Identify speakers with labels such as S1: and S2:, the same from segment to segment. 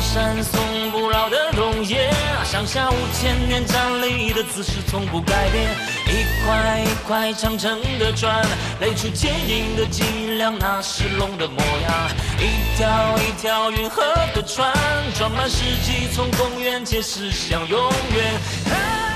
S1: 山耸不老的容颜，上下五千年站立的姿势从不改变。一块一块长城的砖，垒出坚硬的脊梁，那是龙的模样。一条一条运河的船，装满世纪，从公元前驶向永远。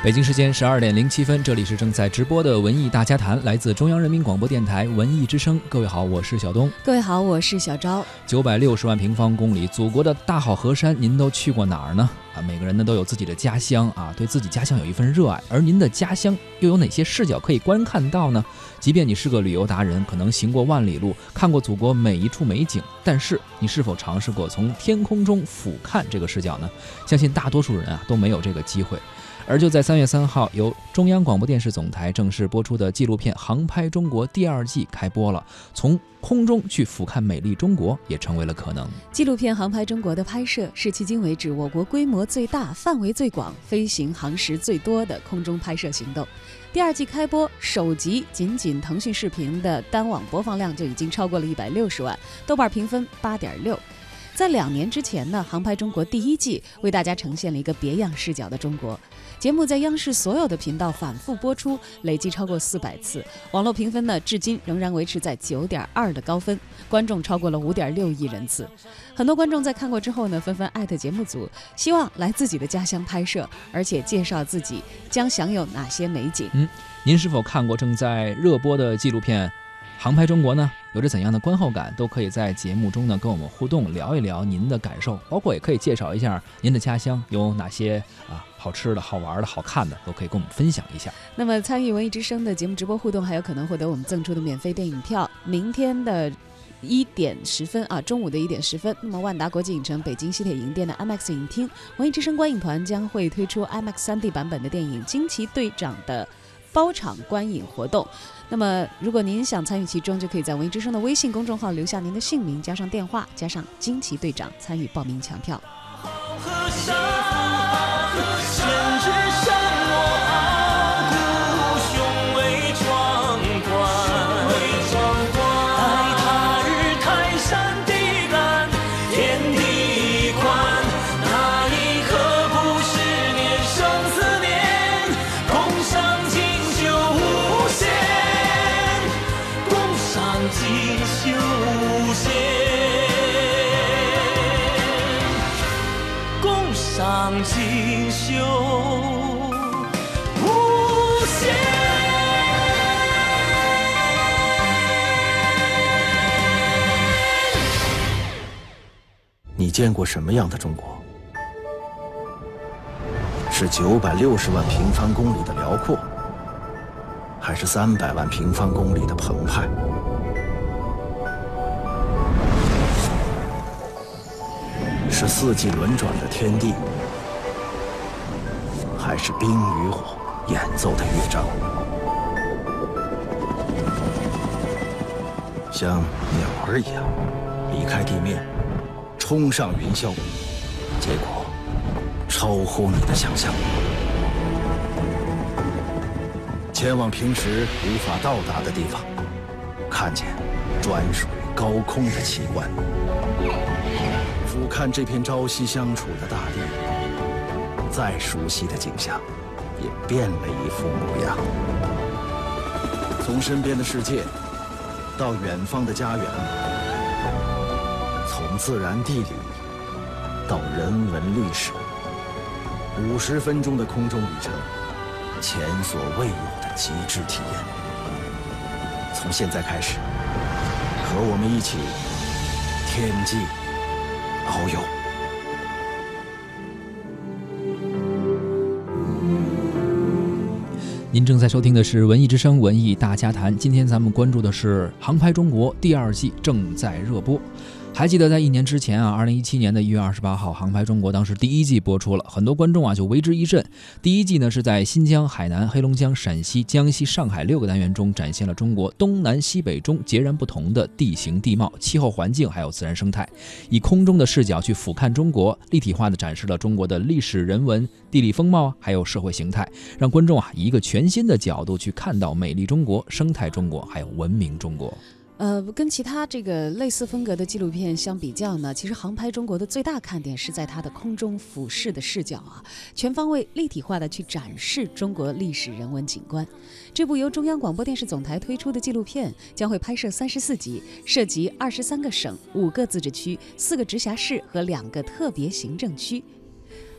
S2: 北京时间十二点零七分，这里是正在直播的文艺大家谈，来自中央人民广播电台文艺之声。各位好，我是小东。
S3: 各位好，我是小昭。
S2: 九百六十万平方公里，祖国的大好河山，您都去过哪儿呢？啊，每个人呢都有自己的家乡啊，对自己家乡有一份热爱。而您的家乡又有哪些视角可以观看到呢？即便你是个旅游达人，可能行过万里路，看过祖国每一处美景，但是你是否尝试过从天空中俯瞰这个视角呢？相信大多数人啊都没有这个机会。而就在三月三号，由中央广播电视总台正式播出的纪录片《航拍中国》第二季开播了。从空中去俯瞰美丽中国，也成为了可能。
S3: 纪录片《航拍中国》的拍摄是迄今为止我国规模最大、范围最广、飞行航时最多的空中拍摄行动。第二季开播，首集仅仅腾讯视频的单网播放量就已经超过了一百六十万，豆瓣评分八点六。在两年之前呢，《航拍中国》第一季为大家呈现了一个别样视角的中国。节目在央视所有的频道反复播出，累计超过四百次，网络评分呢，至今仍然维持在九点二的高分，观众超过了五点六亿人次。很多观众在看过之后呢，纷纷艾特节目组，希望来自己的家乡拍摄，而且介绍自己将享有哪些美景。
S2: 嗯，您是否看过正在热播的纪录片？航拍中国呢，有着怎样的观后感，都可以在节目中呢跟我们互动聊一聊您的感受，包括也可以介绍一下您的家乡有哪些啊好吃的、好玩的、好看的，都可以跟我们分享一下。
S3: 那么参与文艺之声的节目直播互动，还有可能获得我们赠出的免费电影票。明天的一点十分啊，中午的一点十分，那么万达国际影城北京西铁营店的 IMAX 影厅，文艺之声观影团将会推出 IMAX 3D 版本的电影《惊奇队长》的。包场观影活动，那么如果您想参与其中，就可以在文艺之声的微信公众号留下您的姓名，加上电话，加上惊奇队长，参与报名抢票。
S4: 见过什么样的中国？是九百六十万平方公里的辽阔，还是三百万平方公里的澎湃？是四季轮转的天地，还是冰与火演奏的乐章？像鸟儿一样离开地面。冲上云霄，结果超乎你的想象，前往平时无法到达的地方，看见专属于高空的奇观，俯瞰这片朝夕相处的大地，再熟悉的景象也变了一副模样。从身边的世界到远方的家园。自然地理到人文历史，五十分钟的空中旅程，前所未有的极致体验。从现在开始，和我们一起天际遨游。
S2: 您正在收听的是《文艺之声·文艺大家谈》，今天咱们关注的是《航拍中国》第二季正在热播。还记得在一年之前啊，二零一七年的一月二十八号，《航拍中国》当时第一季播出了，很多观众啊就为之一振。第一季呢是在新疆、海南、黑龙江、陕西、江西、上海六个单元中，展现了中国东南西北中截然不同的地形地貌、气候环境还有自然生态，以空中的视角去俯瞰中国，立体化的展示了中国的历史、人文、地理风貌还有社会形态，让观众啊以一个全新的角度去看到美丽中国、生态中国还有文明中国。
S3: 呃，跟其他这个类似风格的纪录片相比较呢，其实航拍中国的最大看点是在它的空中俯视的视角啊，全方位立体化的去展示中国历史人文景观。这部由中央广播电视总台推出的纪录片将会拍摄三十四集，涉及二十三个省、五个自治区、四个直辖市和两个特别行政区。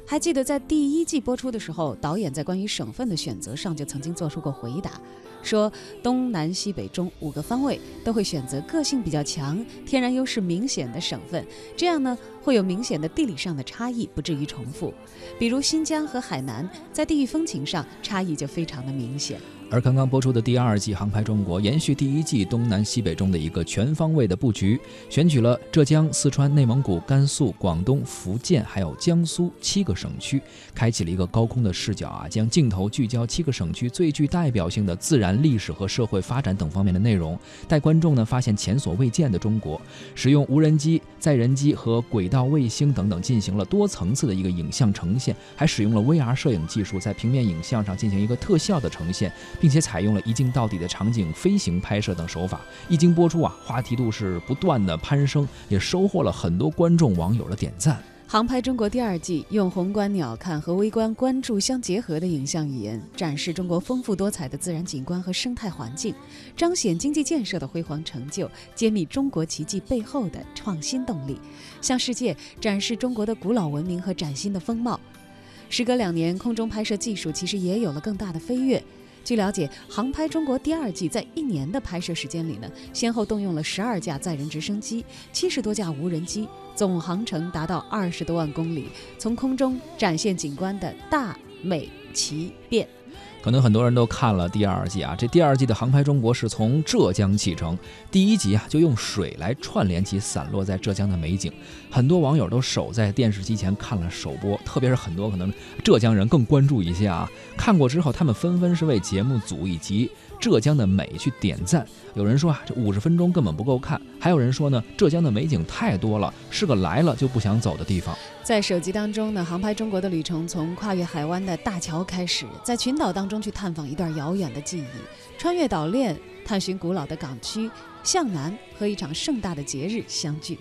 S3: 还记得在第一季播出的时候，导演在关于省份的选择上就曾经做出过回答。说东南西北中五个方位都会选择个性比较强、天然优势明显的省份，这样呢会有明显的地理上的差异，不至于重复。比如新疆和海南，在地域风情上差异就非常的明显。
S2: 而刚刚播出的第二季《航拍中国》延续第一季东南西北中的一个全方位的布局，选取了浙江、四川、内蒙古、甘肃、广东、福建还有江苏七个省区，开启了一个高空的视角啊，将镜头聚焦七个省区最具代表性的自然、历史和社会发展等方面的内容，带观众呢发现前所未见的中国。使用无人机、载人机和轨道卫星等等进行了多层次的一个影像呈现，还使用了 VR 摄影技术在平面影像上进行一个特效的呈现。并且采用了一镜到底的场景飞行拍摄等手法，一经播出啊，话题度是不断的攀升，也收获了很多观众网友的点赞。
S3: 航拍中国第二季用宏观鸟瞰和微观关注相结合的影像语言，展示中国丰富多彩的自然景观和生态环境，彰显经济建设的辉煌成就，揭秘中国奇迹背后的创新动力，向世界展示中国的古老文明和崭新的风貌。时隔两年，空中拍摄技术其实也有了更大的飞跃。据了解，《航拍中国》第二季在一年的拍摄时间里呢，先后动用了十二架载人直升机、七十多架无人机，总航程达到二十多万公里，从空中展现景观的大美奇变。
S2: 可能很多人都看了第二季啊，这第二季的航拍中国是从浙江启程，第一集啊就用水来串联起散落在浙江的美景，很多网友都守在电视机前看了首播，特别是很多可能浙江人更关注一些啊，看过之后他们纷纷是为节目组以及。浙江的美去点赞，有人说啊，这五十分钟根本不够看；还有人说呢，浙江的美景太多了，是个来了就不想走的地方。
S3: 在手机当中呢，航拍中国的旅程从跨越海湾的大桥开始，在群岛当中去探访一段遥远的记忆，穿越岛链，探寻古老的港区，向南和一场盛大的节日相聚。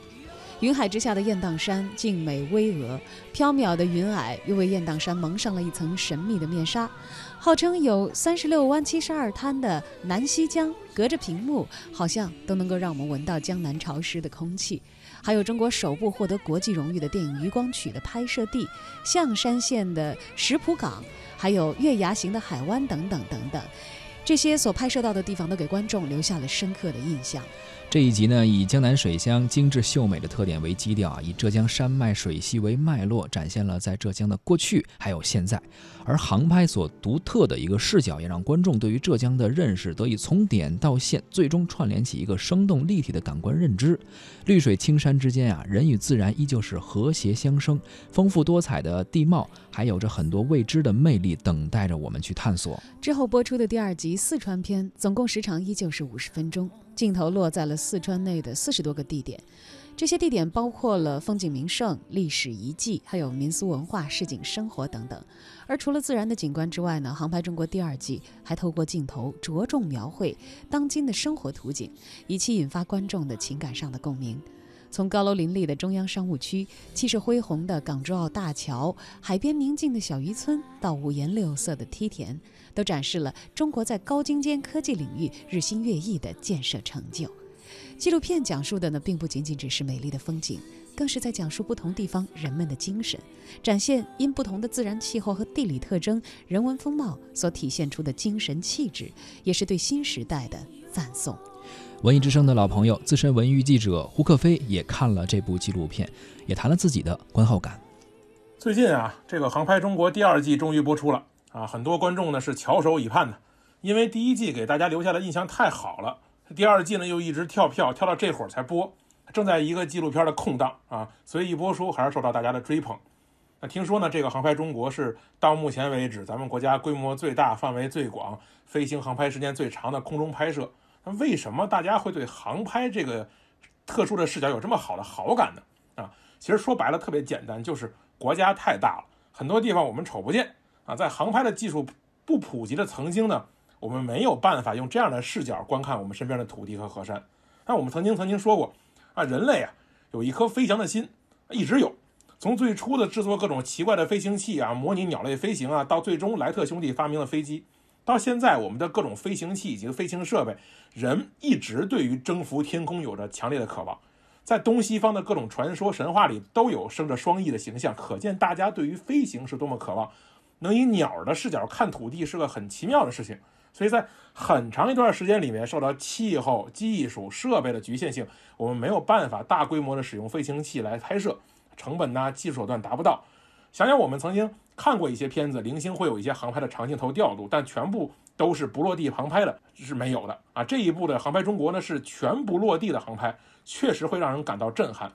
S3: 云海之下的雁荡山静美巍峨，缥缈的云霭又为雁荡山蒙上了一层神秘的面纱。号称有三十六湾七十二滩的南溪江，隔着屏幕，好像都能够让我们闻到江南潮湿的空气。还有中国首部获得国际荣誉的电影《渔光曲》的拍摄地象山县的石浦港，还有月牙形的海湾等等等等。这些所拍摄到的地方都给观众留下了深刻的印象。
S2: 这一集呢，以江南水乡精致秀美的特点为基调啊，以浙江山脉水系为脉络，展现了在浙江的过去还有现在。而航拍所独特的一个视角，也让观众对于浙江的认识得以从点到线，最终串联起一个生动立体的感官认知。绿水青山之间啊，人与自然依旧是和谐相生，丰富多彩的地貌还有着很多未知的魅力等待着我们去探索。
S3: 之后播出的第二集四川篇，总共时长依旧是五十分钟。镜头落在了四川内的四十多个地点，这些地点包括了风景名胜、历史遗迹，还有民俗文化、市井生活等等。而除了自然的景观之外呢，《航拍中国》第二季还透过镜头着重描绘当今的生活图景，以期引发观众的情感上的共鸣。从高楼林立的中央商务区、气势恢宏的港珠澳大桥、海边宁静的小渔村，到五颜六色的梯田，都展示了中国在高精尖科技领域日新月异的建设成就。纪录片讲述的呢，并不仅仅只是美丽的风景，更是在讲述不同地方人们的精神，展现因不同的自然气候和地理特征、人文风貌所体现出的精神气质，也是对新时代的赞颂。
S2: 文艺之声的老朋友、资深文娱记者胡克飞也看了这部纪录片，也谈了自己的观后感。
S5: 最近啊，这个《航拍中国》第二季终于播出了啊，很多观众呢是翘首以盼的，因为第一季给大家留下的印象太好了，第二季呢又一直跳票跳到这会儿才播正在一个纪录片的空档啊，所以一播出还是受到大家的追捧。那听说呢，这个航拍中国是到目前为止咱们国家规模最大、范围最广、飞行航拍时间最长的空中拍摄。那为什么大家会对航拍这个特殊的视角有这么好的好感呢？啊，其实说白了特别简单，就是国家太大了，很多地方我们瞅不见啊。在航拍的技术不普及的曾经呢，我们没有办法用这样的视角观看我们身边的土地和河山。那我们曾经曾经说过啊，人类啊有一颗飞翔的心，一直有。从最初的制作各种奇怪的飞行器啊，模拟鸟类飞行啊，到最终莱特兄弟发明了飞机，到现在我们的各种飞行器以及飞行设备，人一直对于征服天空有着强烈的渴望。在东西方的各种传说神话里都有生着双翼的形象，可见大家对于飞行是多么渴望。能以鸟的视角看土地是个很奇妙的事情。所以在很长一段时间里面，受到气候、技术、设备的局限性，我们没有办法大规模的使用飞行器来拍摄。成本呐，技术手段达不到。想想我们曾经看过一些片子，零星会有一些航拍的长镜头调度，但全部都是不落地航拍的，是没有的啊。这一部的《航拍中国》呢，是全不落地的航拍，确实会让人感到震撼。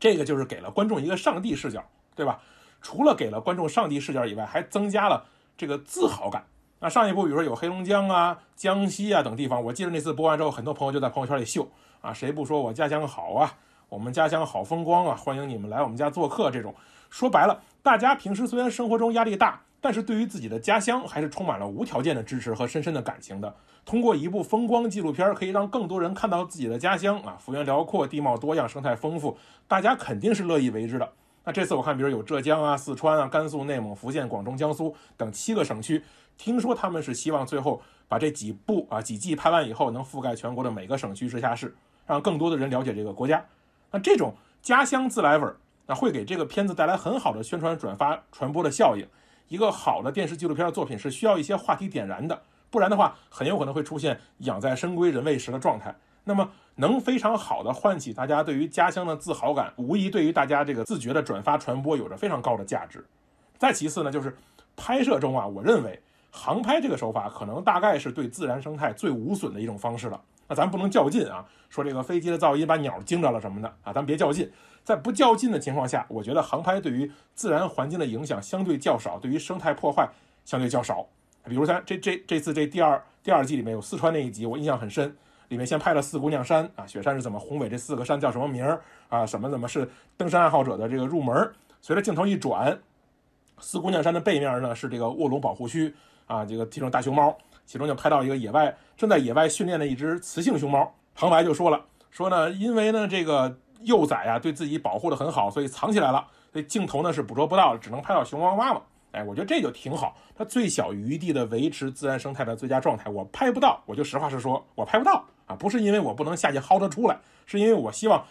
S5: 这个就是给了观众一个上帝视角，对吧？除了给了观众上帝视角以外，还增加了这个自豪感。那上一部，比如说有黑龙江啊、江西啊等地方，我记得那次播完之后，很多朋友就在朋友圈里秀啊，谁不说我家乡好啊？我们家乡好风光啊！欢迎你们来我们家做客。这种说白了，大家平时虽然生活中压力大，但是对于自己的家乡还是充满了无条件的支持和深深的感情的。通过一部风光纪录片，可以让更多人看到自己的家乡啊，幅员辽阔，地貌多样，生态丰富，大家肯定是乐意为之的。那这次我看，比如有浙江啊、四川啊、甘肃、内蒙、福建、广东、江苏等七个省区，听说他们是希望最后把这几部啊几季拍完以后，能覆盖全国的每个省区直辖市，让更多的人了解这个国家。那这种家乡自来味儿，那会给这个片子带来很好的宣传、转发、传播的效应。一个好的电视纪录片作品是需要一些话题点燃的，不然的话，很有可能会出现养在深闺人未识的状态。那么，能非常好的唤起大家对于家乡的自豪感，无疑对于大家这个自觉的转发传播有着非常高的价值。再其次呢，就是拍摄中啊，我认为航拍这个手法可能大概是对自然生态最无损的一种方式了。那咱不能较劲啊，说这个飞机的噪音把鸟惊着了什么的啊，咱别较劲。在不较劲的情况下，我觉得航拍对于自然环境的影响相对较少，对于生态破坏相对较少。比如咱这这这次这第二第二季里面有四川那一集，我印象很深。里面先拍了四姑娘山啊，雪山是怎么宏伟，这四个山叫什么名儿啊？什么怎么是登山爱好者的这个入门？随着镜头一转，四姑娘山的背面呢是这个卧龙保护区啊，这个这种大熊猫。其中就拍到一个野外正在野外训练的一只雌性熊猫，旁白就说了，说呢，因为呢这个幼崽啊对自己保护的很好，所以藏起来了，所以镜头呢是捕捉不到，只能拍到熊猫妈妈。哎，我觉得这就挺好，它最小余地的维持自然生态的最佳状态，我拍不到，我就实话实说，我拍不到啊，不是因为我不能下去薅它出来，是因为我希望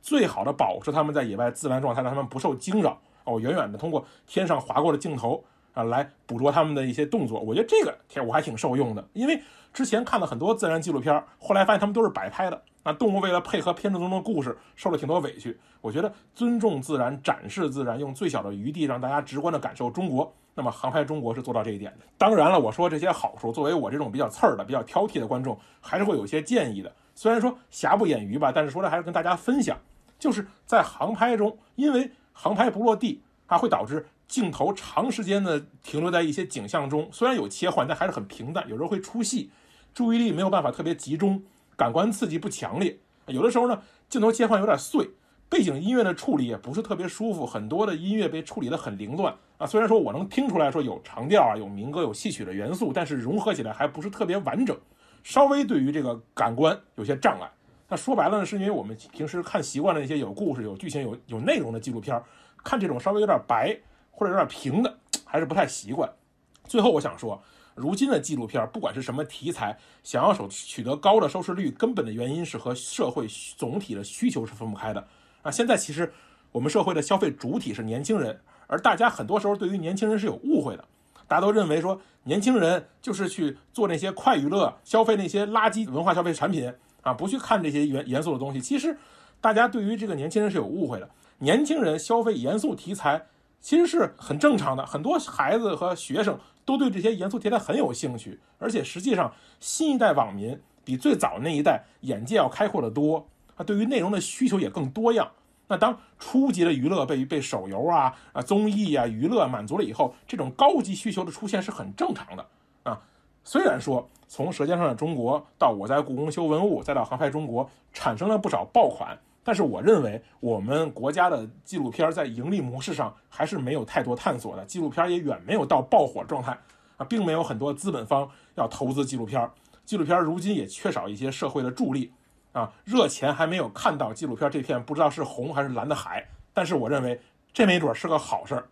S5: 最好的保持它们在野外自然状态，让它们不受惊扰。哦，远远的通过天上划过的镜头。啊，来捕捉他们的一些动作，我觉得这个天我还挺受用的，因为之前看了很多自然纪录片，后来发现他们都是摆拍的。啊，动物为了配合片子中的故事，受了挺多委屈。我觉得尊重自然，展示自然，用最小的余地让大家直观的感受中国。那么航拍中国是做到这一点的。当然了，我说这些好处，作为我这种比较刺儿的、比较挑剔的观众，还是会有一些建议的。虽然说瑕不掩瑜吧，但是说来还是跟大家分享，就是在航拍中，因为航拍不落地，它会导致。镜头长时间的停留在一些景象中，虽然有切换，但还是很平淡，有时候会出戏，注意力没有办法特别集中，感官刺激不强烈。有的时候呢，镜头切换有点碎，背景音乐的处理也不是特别舒服，很多的音乐被处理得很凌乱啊。虽然说我能听出来说有长调啊，有民歌，有戏曲的元素，但是融合起来还不是特别完整，稍微对于这个感官有些障碍。那说白了呢，是因为我们平时看习惯了那些有故事、有剧情、有有内容的纪录片，看这种稍微有点白。或者有点平的，还是不太习惯。最后我想说，如今的纪录片不管是什么题材，想要收取得高的收视率，根本的原因是和社会总体的需求是分不开的啊。现在其实我们社会的消费主体是年轻人，而大家很多时候对于年轻人是有误会的，大家都认为说年轻人就是去做那些快娱乐，消费那些垃圾文化消费产品啊，不去看这些严严肃的东西。其实大家对于这个年轻人是有误会的，年轻人消费严肃题材。其实是很正常的，很多孩子和学生都对这些严肃题材很有兴趣，而且实际上新一代网民比最早那一代眼界要开阔得多啊，对于内容的需求也更多样。那当初级的娱乐被被手游啊、啊综艺啊、娱乐满足了以后，这种高级需求的出现是很正常的啊。虽然说从《舌尖上的中国》到我在故宫修文物，再到航拍中国，产生了不少爆款。但是我认为，我们国家的纪录片在盈利模式上还是没有太多探索的，纪录片也远没有到爆火状态啊，并没有很多资本方要投资纪录片，纪录片如今也缺少一些社会的助力啊，热钱还没有看到纪录片这片不知道是红还是蓝的海，但是我认为这没准是个好事儿。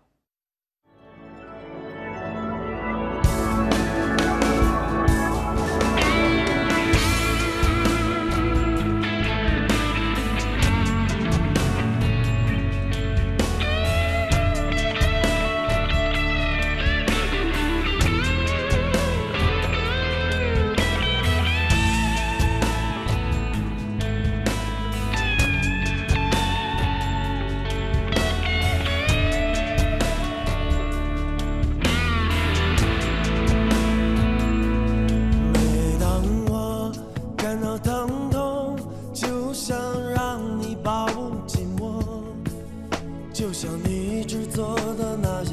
S6: 做的那样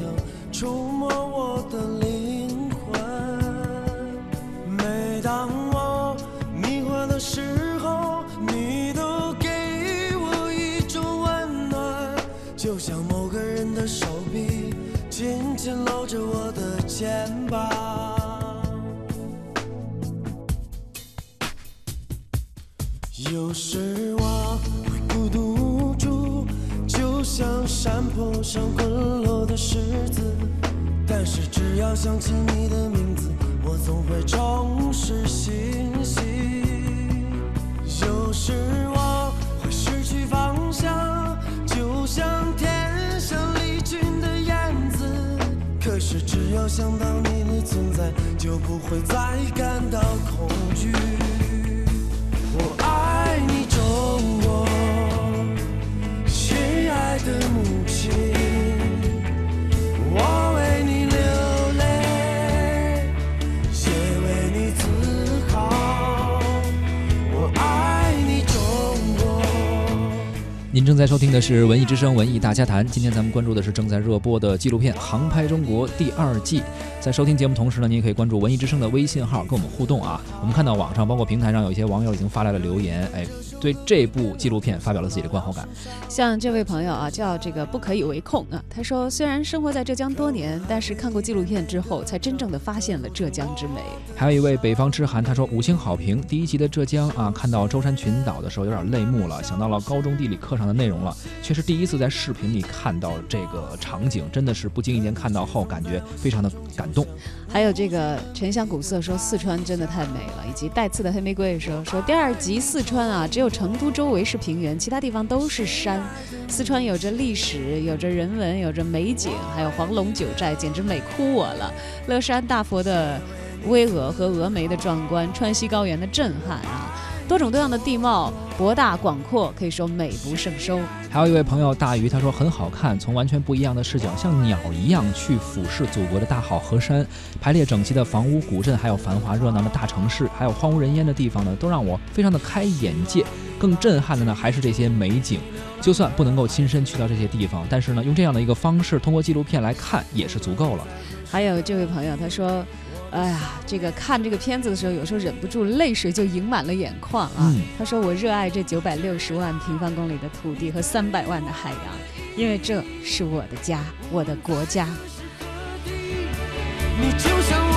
S6: 触摸我的灵魂。每当我迷惑的时候，你都给我一种温暖，就像某个人的手臂紧紧搂着我的肩膀。只要想起你的名字，我总会重拾信心。有时我会失去方向，就像天上离群的燕子。可是只要想到你的存在，就不会再感到恐惧。
S2: 您正在收听的是《文艺之声·文艺大家谈》，今天咱们关注的是正在热播的纪录片《航拍中国》第二季。在收听节目同时呢，您也可以关注文艺之声的微信号跟我们互动啊。我们看到网上包括平台上有一些网友已经发来了留言，哎，对这部纪录片发表了自己的观后感。
S3: 像这位朋友啊，叫这个不可以为控啊，他说虽然生活在浙江多年，但是看过纪录片之后，才真正的发现了浙江之美。
S2: 还有一位北方之寒，他说五星好评。第一集的浙江啊，看到舟山群岛的时候有点泪目了，想到了高中地理课上的内容了。却是第一次在视频里看到这个场景，真的是不经意间看到后，感觉非常的感动。
S3: 还有这个沉香古色说四川真的太美了，以及带刺的黑玫瑰说说第二集四川啊，只有成都周围是平原，其他地方都是山。四川有着历史，有着人文，有着美景，还有黄龙九寨，简直美哭我了。乐山大佛的巍峨和峨眉的壮观，川西高原的震撼啊，多种多样的地貌，博大广阔，可以说美不胜收。
S2: 还有一位朋友大鱼，他说很好看，从完全不一样的视角，像鸟一样去俯视祖国的大好河山，排列整齐的房屋、古镇，还有繁华热闹的大城市，还有荒无人烟的地方呢，都让我非常的开眼界。更震撼的呢，还是这些美景。就算不能够亲身去到这些地方，但是呢，用这样的一个方式，通过纪录片来看，也是足够了。
S3: 还有这位朋友，他说。哎呀，这个看这个片子的时候，有时候忍不住泪水就盈满了眼眶啊。
S2: 嗯
S3: 他说：“我热爱这九百六十万平方公里的土地和三百万的海洋，因为这是我的家，我的国家。”
S6: 你就像